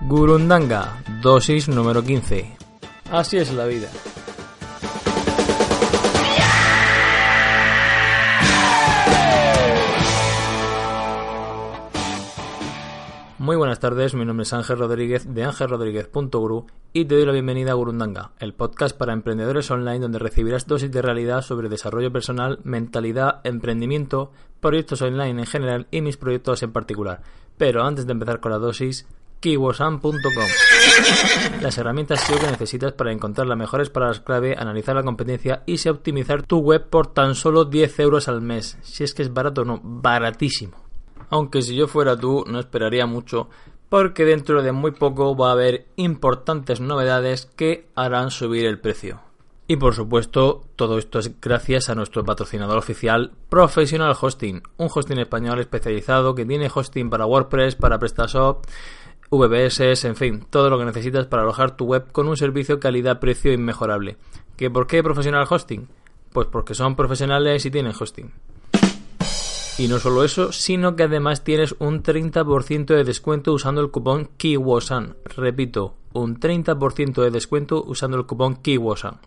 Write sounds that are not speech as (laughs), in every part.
Gurundanga, dosis número 15. Así es la vida. Muy buenas tardes, mi nombre es Ángel Rodríguez de angelrodríguez.guru y te doy la bienvenida a Gurundanga, el podcast para emprendedores online donde recibirás dosis de realidad sobre desarrollo personal, mentalidad, emprendimiento, proyectos online en general y mis proyectos en particular. Pero antes de empezar con la dosis, kiwosan.com. Las herramientas SEO que necesitas para encontrar las mejores palabras clave, analizar la competencia y optimizar tu web por tan solo 10 euros al mes. Si es que es barato o no, baratísimo. Aunque si yo fuera tú, no esperaría mucho, porque dentro de muy poco va a haber importantes novedades que harán subir el precio. Y por supuesto, todo esto es gracias a nuestro patrocinador oficial Professional Hosting, un hosting español especializado que tiene hosting para WordPress, para PrestaShop, VBS, en fin, todo lo que necesitas para alojar tu web con un servicio calidad-precio inmejorable. ¿Que ¿Por qué Professional Hosting? Pues porque son profesionales y tienen hosting. Y no solo eso, sino que además tienes un 30% de descuento usando el cupón KIWOSAN. Repito, un 30% de descuento usando el cupón KIWOSAN.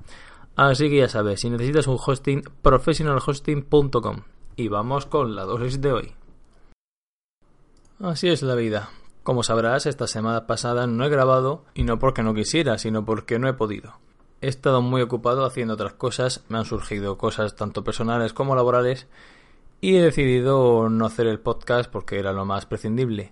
Así que ya sabes, si necesitas un hosting, professionalhosting.com. Y vamos con la dosis de hoy. Así es la vida. Como sabrás, esta semana pasada no he grabado, y no porque no quisiera, sino porque no he podido. He estado muy ocupado haciendo otras cosas, me han surgido cosas tanto personales como laborales, y he decidido no hacer el podcast porque era lo más prescindible.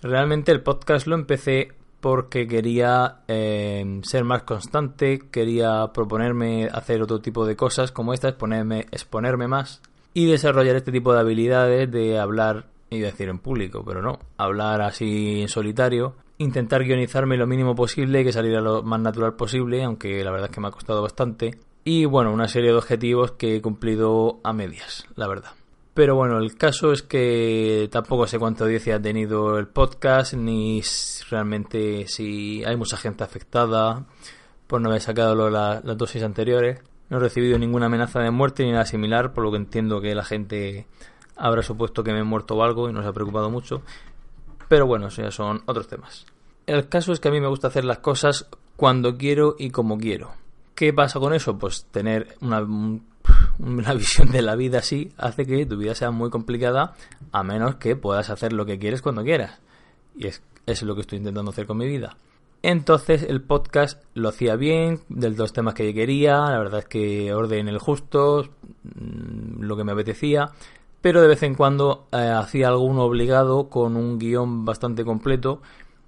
Realmente el podcast lo empecé porque quería eh, ser más constante, quería proponerme hacer otro tipo de cosas como esta, exponerme, exponerme más y desarrollar este tipo de habilidades de hablar iba a decir en público, pero no, hablar así en solitario, intentar guionizarme lo mínimo posible, que saliera lo más natural posible, aunque la verdad es que me ha costado bastante, y bueno, una serie de objetivos que he cumplido a medias, la verdad. Pero bueno, el caso es que tampoco sé cuánta audiencia ha tenido el podcast, ni realmente si hay mucha gente afectada por no haber sacado las dosis anteriores. No he recibido ninguna amenaza de muerte ni nada similar, por lo que entiendo que la gente habrá supuesto que me he muerto o algo y no se ha preocupado mucho. Pero bueno, eso ya son otros temas. El caso es que a mí me gusta hacer las cosas cuando quiero y como quiero. ¿Qué pasa con eso? Pues tener una, (laughs) una visión de la vida así hace que tu vida sea muy complicada a menos que puedas hacer lo que quieres cuando quieras. Y es, es lo que estoy intentando hacer con mi vida. Entonces el podcast lo hacía bien, de los temas que quería, la verdad es que orden el justo, mm, lo que me apetecía, pero de vez en cuando eh, hacía alguno obligado con un guion bastante completo,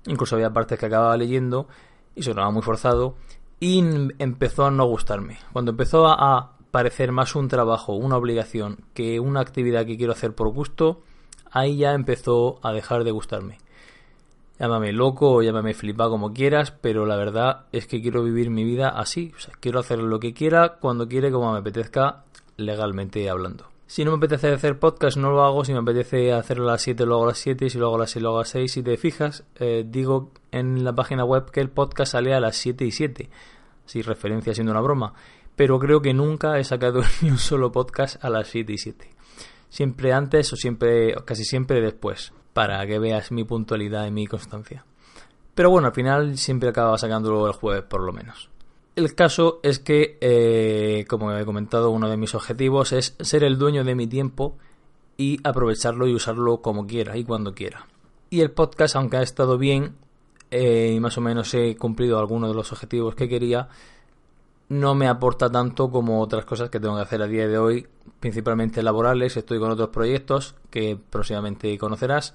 incluso había partes que acababa leyendo y sonaba muy forzado y empezó a no gustarme. Cuando empezó a parecer más un trabajo, una obligación que una actividad que quiero hacer por gusto, ahí ya empezó a dejar de gustarme. Llámame loco o llámame flipa como quieras, pero la verdad es que quiero vivir mi vida así. O sea, quiero hacer lo que quiera, cuando quiera, como me apetezca, legalmente hablando. Si no me apetece hacer podcast, no lo hago. Si me apetece hacerlo a las 7, lo a las 7. Si lo hago a las 6, lo a las 6. Si te fijas, eh, digo en la página web que el podcast sale a las 7 y 7. Si referencia siendo una broma. Pero creo que nunca he sacado (laughs) ni un solo podcast a las 7 y 7. Siempre antes o siempre, casi siempre después. Para que veas mi puntualidad y mi constancia. Pero bueno, al final siempre acababa sacándolo el jueves por lo menos. El caso es que, eh, como he comentado, uno de mis objetivos es ser el dueño de mi tiempo y aprovecharlo y usarlo como quiera y cuando quiera. Y el podcast, aunque ha estado bien eh, y más o menos he cumplido algunos de los objetivos que quería, no me aporta tanto como otras cosas que tengo que hacer a día de hoy, principalmente laborales. Estoy con otros proyectos que próximamente conocerás.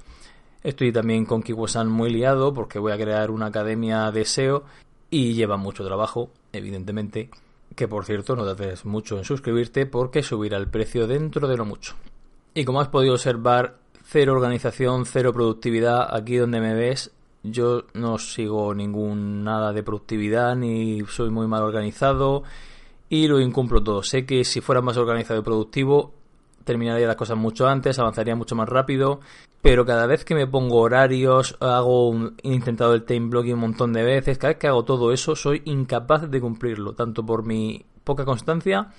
Estoy también con Kiwosan muy liado porque voy a crear una academia de SEO y lleva mucho trabajo, evidentemente, que por cierto no haces mucho en suscribirte porque subirá el precio dentro de lo mucho. Y como has podido observar, cero organización, cero productividad, aquí donde me ves, Yo no sigo ningún nada de productividad ni soy muy mal organizado y lo incumplo todo. Sé que si fuera más organizado y productivo terminaría las cosas mucho antes, avanzaría mucho más rápido, pero cada vez que me pongo horarios, hago un, intentado el time blocking un montón de veces, cada vez que hago todo eso soy incapaz de cumplirlo, tanto por mi poca constancia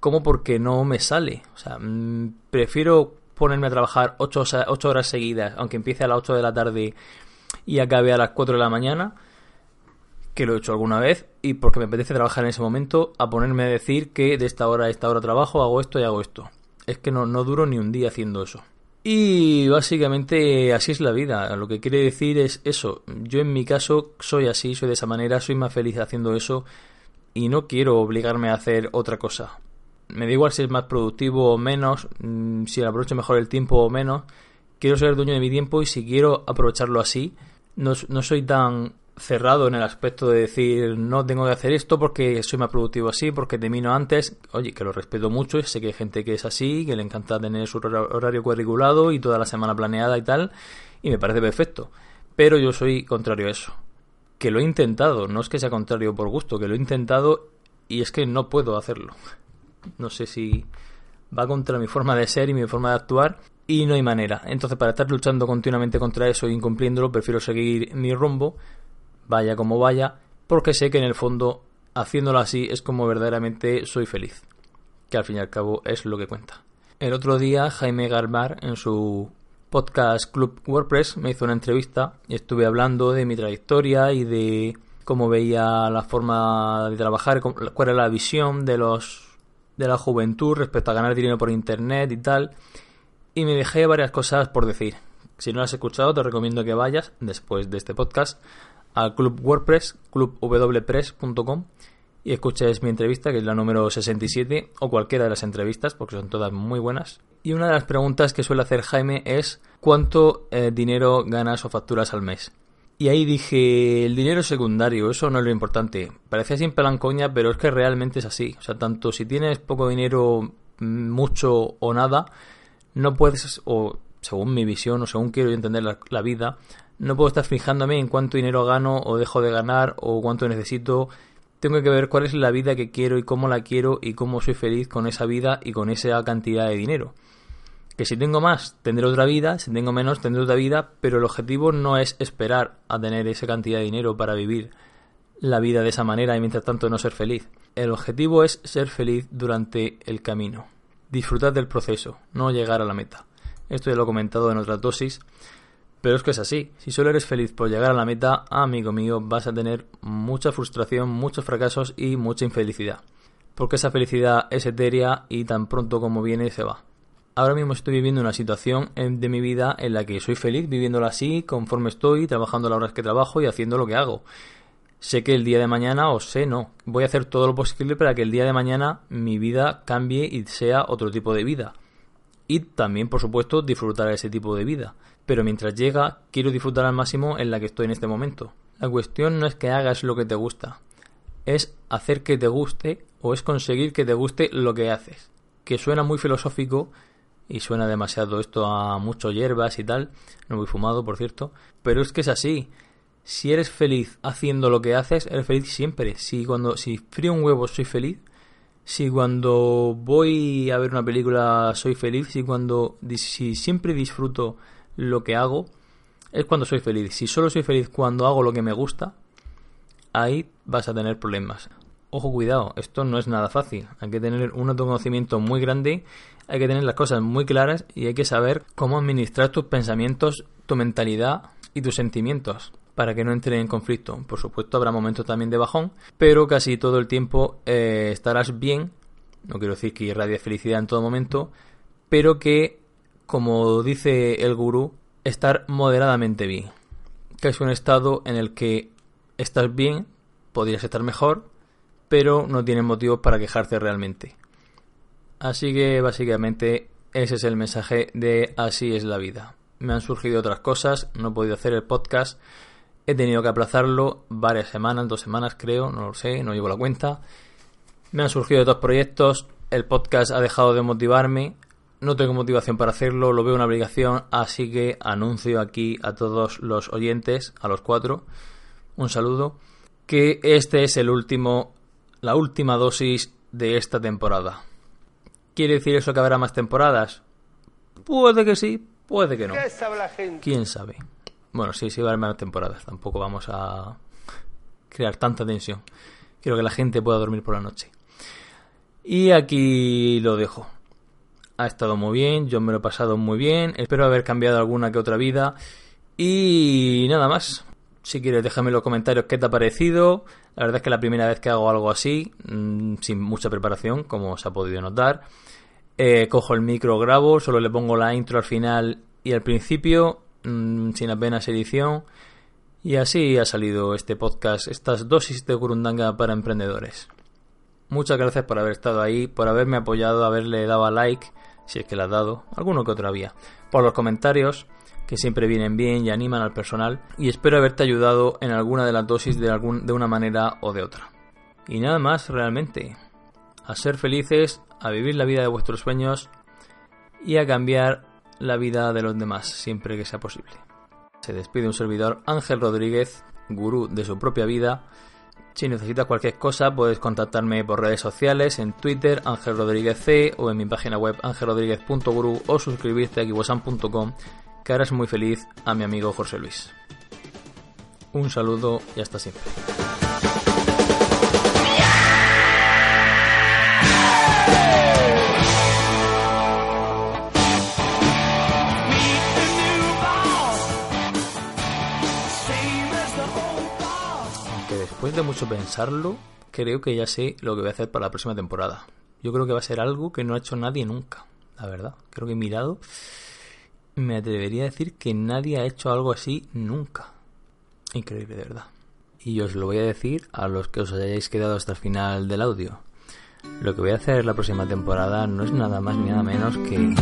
como porque no me sale. O sea, mm, prefiero ponerme a trabajar 8, horas seguidas, aunque empiece a las 8 de la tarde y acabe a las 4 de la mañana, que lo he hecho alguna vez, y porque me apetece trabajar en ese momento, a ponerme a decir que de esta hora a esta hora trabajo, hago esto y hago esto. Es que no, no duro ni un día haciendo eso. Y básicamente así es la vida. Lo que quiere decir es eso. Yo en mi caso soy así, soy de esa manera, soy más feliz haciendo eso y no quiero obligarme a hacer otra cosa. Me da igual si es más productivo o menos, mm, si aprovecho mejor el tiempo o menos. Quiero ser dueño de mi tiempo y si quiero aprovecharlo así, no, no soy tan cerrado en el aspecto de decir no tengo que hacer esto porque soy más productivo así, porque termino antes. Oye, que lo respeto mucho y sé que hay gente que es así, que le encanta tener su horario cuadriculado y toda la semana planeada y tal, y me parece perfecto. Pero yo soy contrario a eso. Que lo he intentado, no es que sea contrario por gusto, que lo he intentado y es que no puedo hacerlo. No sé si va contra mi forma de ser y mi forma de actuar y no hay manera. Entonces, para estar luchando continuamente contra eso e incumpliéndolo, prefiero seguir mi rumbo vaya como vaya, porque sé que en el fondo, haciéndolo así, es como verdaderamente soy feliz, que al fin y al cabo es lo que cuenta. El otro día, Jaime Garbar, en su podcast Club WordPress, me hizo una entrevista y estuve hablando de mi trayectoria y de cómo veía la forma de trabajar, cuál era la visión de los de la juventud respecto a ganar dinero por internet y tal. Y me dejé varias cosas por decir. Si no las has escuchado, te recomiendo que vayas después de este podcast al club WordPress, clubwpress.com y escuches mi entrevista, que es la número 67, o cualquiera de las entrevistas, porque son todas muy buenas. Y una de las preguntas que suele hacer Jaime es ¿cuánto eh, dinero ganas o facturas al mes? Y ahí dije, el dinero secundario, eso no es lo importante. Parecía sin coña, pero es que realmente es así. O sea, tanto si tienes poco dinero, mm, mucho o nada, no puedes, según mi visión o según quiero entender la vida, no puedo estar fijándome en cuánto dinero gano o dejo de ganar o cuánto necesito. Tengo que ver cuál es la vida que quiero y cómo la quiero y cómo soy feliz con esa vida y con esa cantidad de dinero. Que si tengo más, tendré otra vida, si tengo menos, tendré otra vida, pero el objetivo no es esperar a tener esa cantidad de dinero para vivir la vida de esa manera y mientras tanto no ser feliz. El objetivo es ser feliz durante el camino. Disfrutar del proceso, no llegar a la meta. Esto ya lo he comentado en otras dosis, pero es que es así. Si solo eres feliz por llegar a la meta, amigo mío, vas a tener mucha frustración, muchos fracasos y mucha infelicidad. Porque esa felicidad es etérea y tan pronto como viene se va. Ahora mismo estoy viviendo una situación de mi vida en la que soy feliz viviéndola así, conforme estoy, trabajando las horas que trabajo y haciendo lo que hago. Sé que el día de mañana, o sé no, voy a hacer todo lo posible para que el día de mañana mi vida cambie y sea otro tipo de vida. Y también, por supuesto, disfrutar ese tipo de vida pero mientras llega quiero disfrutar al máximo en la que estoy en este momento. La cuestión no es que hagas lo que te gusta, es hacer que te guste o es conseguir que te guste lo que haces. Que suena muy filosófico y suena demasiado esto a mucho hierbas y tal, no muy fumado por cierto, pero es que es así. Si eres feliz haciendo lo que haces, eres feliz siempre. Si cuando si frío un huevo soy feliz, si cuando voy a ver una película soy feliz, si cuando si siempre disfruto lo que hago es cuando soy feliz. Si solo soy feliz cuando hago lo que me gusta, ahí vas a tener problemas. Ojo, cuidado, esto no es nada fácil. Hay que tener un autoconocimiento muy grande, hay que tener las cosas muy claras y hay que saber cómo administrar tus pensamientos, tu mentalidad y tus sentimientos para que no entren en conflicto. Por supuesto, habrá momentos también de bajón, pero casi todo el tiempo eh, estarás bien. No quiero decir que irradies felicidad en todo momento, pero que como dice el gurú, estar moderadamente bien. Que es un estado en el que estás bien, podrías estar mejor, pero no tienes motivos para quejarte realmente. Así que básicamente ese es el mensaje de así es la vida. Me han surgido otras cosas, no he podido hacer el podcast, he tenido que aplazarlo varias semanas, dos semanas creo, no lo sé, no llevo la cuenta. Me han surgido otros proyectos, el podcast ha dejado de motivarme, no tengo motivación para hacerlo, lo veo una obligación, así que anuncio aquí a todos los oyentes, a los cuatro, un saludo, que este es el último, la última dosis de esta temporada. ¿Quiere decir eso que habrá más temporadas? Puede que sí, puede que no. ¿Quién sabe? Bueno, sí, sí va a haber más temporadas. Tampoco vamos a crear tanta tensión. Quiero que la gente pueda dormir por la noche. Y aquí lo dejo. Ha estado muy bien, yo me lo he pasado muy bien. Espero haber cambiado alguna que otra vida. Y nada más. Si quieres, déjame en los comentarios qué te ha parecido. La verdad es que es la primera vez que hago algo así, mm, sin mucha preparación, como se ha podido notar. Eh, cojo el micro, grabo, solo le pongo la intro al final y al principio, mm, sin apenas edición. Y así ha salido este podcast, estas dosis de Gurundanga para emprendedores. Muchas gracias por haber estado ahí, por haberme apoyado, haberle dado a like, si es que le has dado, alguno que otro había, por los comentarios, que siempre vienen bien y animan al personal, y espero haberte ayudado en alguna de las dosis de, algún, de una manera o de otra. Y nada más realmente, a ser felices, a vivir la vida de vuestros sueños y a cambiar la vida de los demás siempre que sea posible. Se despide un servidor Ángel Rodríguez, gurú de su propia vida. Si necesitas cualquier cosa, puedes contactarme por redes sociales, en Twitter, Ángel Rodríguez C, o en mi página web angelrodríguez.guru, o suscribirte a kibosan.com, que harás muy feliz a mi amigo José Luis. Un saludo y hasta siempre. Después de mucho pensarlo, creo que ya sé lo que voy a hacer para la próxima temporada. Yo creo que va a ser algo que no ha hecho nadie nunca, la verdad. Creo que he mirado, me atrevería a decir que nadie ha hecho algo así nunca. Increíble, de verdad. Y os lo voy a decir a los que os hayáis quedado hasta el final del audio. Lo que voy a hacer la próxima temporada no es nada más ni nada menos que